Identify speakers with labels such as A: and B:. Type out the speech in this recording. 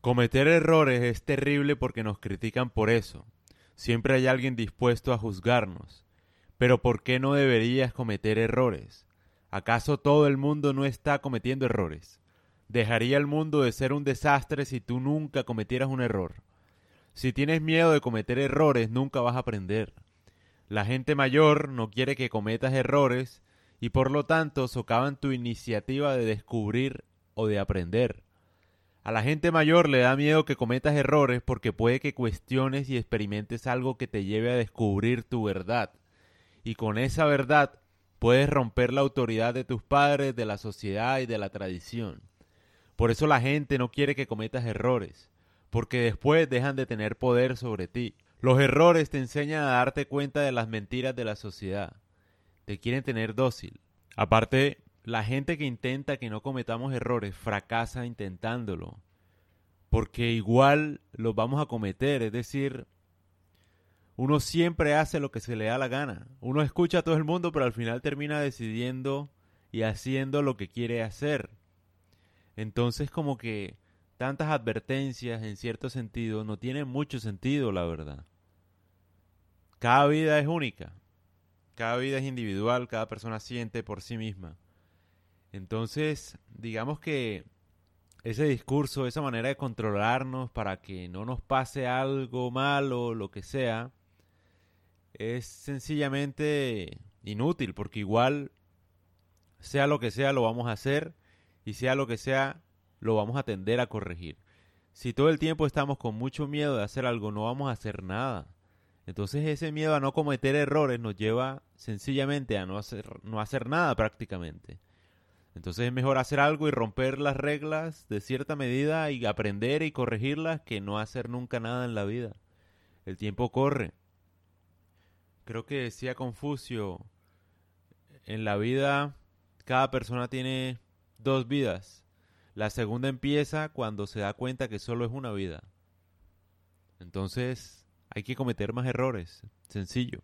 A: Cometer errores es terrible porque nos critican por eso. Siempre hay alguien dispuesto a juzgarnos. Pero ¿por qué no deberías cometer errores? ¿Acaso todo el mundo no está cometiendo errores? ¿Dejaría el mundo de ser un desastre si tú nunca cometieras un error? Si tienes miedo de cometer errores, nunca vas a aprender. La gente mayor no quiere que cometas errores y por lo tanto socavan tu iniciativa de descubrir o de aprender. A la gente mayor le da miedo que cometas errores porque puede que cuestiones y experimentes algo que te lleve a descubrir tu verdad. Y con esa verdad puedes romper la autoridad de tus padres, de la sociedad y de la tradición. Por eso la gente no quiere que cometas errores, porque después dejan de tener poder sobre ti. Los errores te enseñan a darte cuenta de las mentiras de la sociedad. Te quieren tener dócil. Aparte, la gente que intenta que no cometamos errores fracasa intentándolo. Porque igual los vamos a cometer, es decir, uno siempre hace lo que se le da la gana. Uno escucha a todo el mundo, pero al final termina decidiendo y haciendo lo que quiere hacer. Entonces como que tantas advertencias en cierto sentido no tienen mucho sentido, la verdad. Cada vida es única. Cada vida es individual, cada persona siente por sí misma. Entonces, digamos que ese discurso, esa manera de controlarnos para que no nos pase algo malo, lo que sea, es sencillamente inútil, porque igual, sea lo que sea, lo vamos a hacer y sea lo que sea, lo vamos a tender a corregir. Si todo el tiempo estamos con mucho miedo de hacer algo, no vamos a hacer nada. Entonces ese miedo a no cometer errores nos lleva sencillamente a no hacer, no hacer nada prácticamente. Entonces es mejor hacer algo y romper las reglas de cierta medida y aprender y corregirlas que no hacer nunca nada en la vida. El tiempo corre. Creo que decía Confucio, en la vida cada persona tiene dos vidas. La segunda empieza cuando se da cuenta que solo es una vida. Entonces hay que cometer más errores. Sencillo.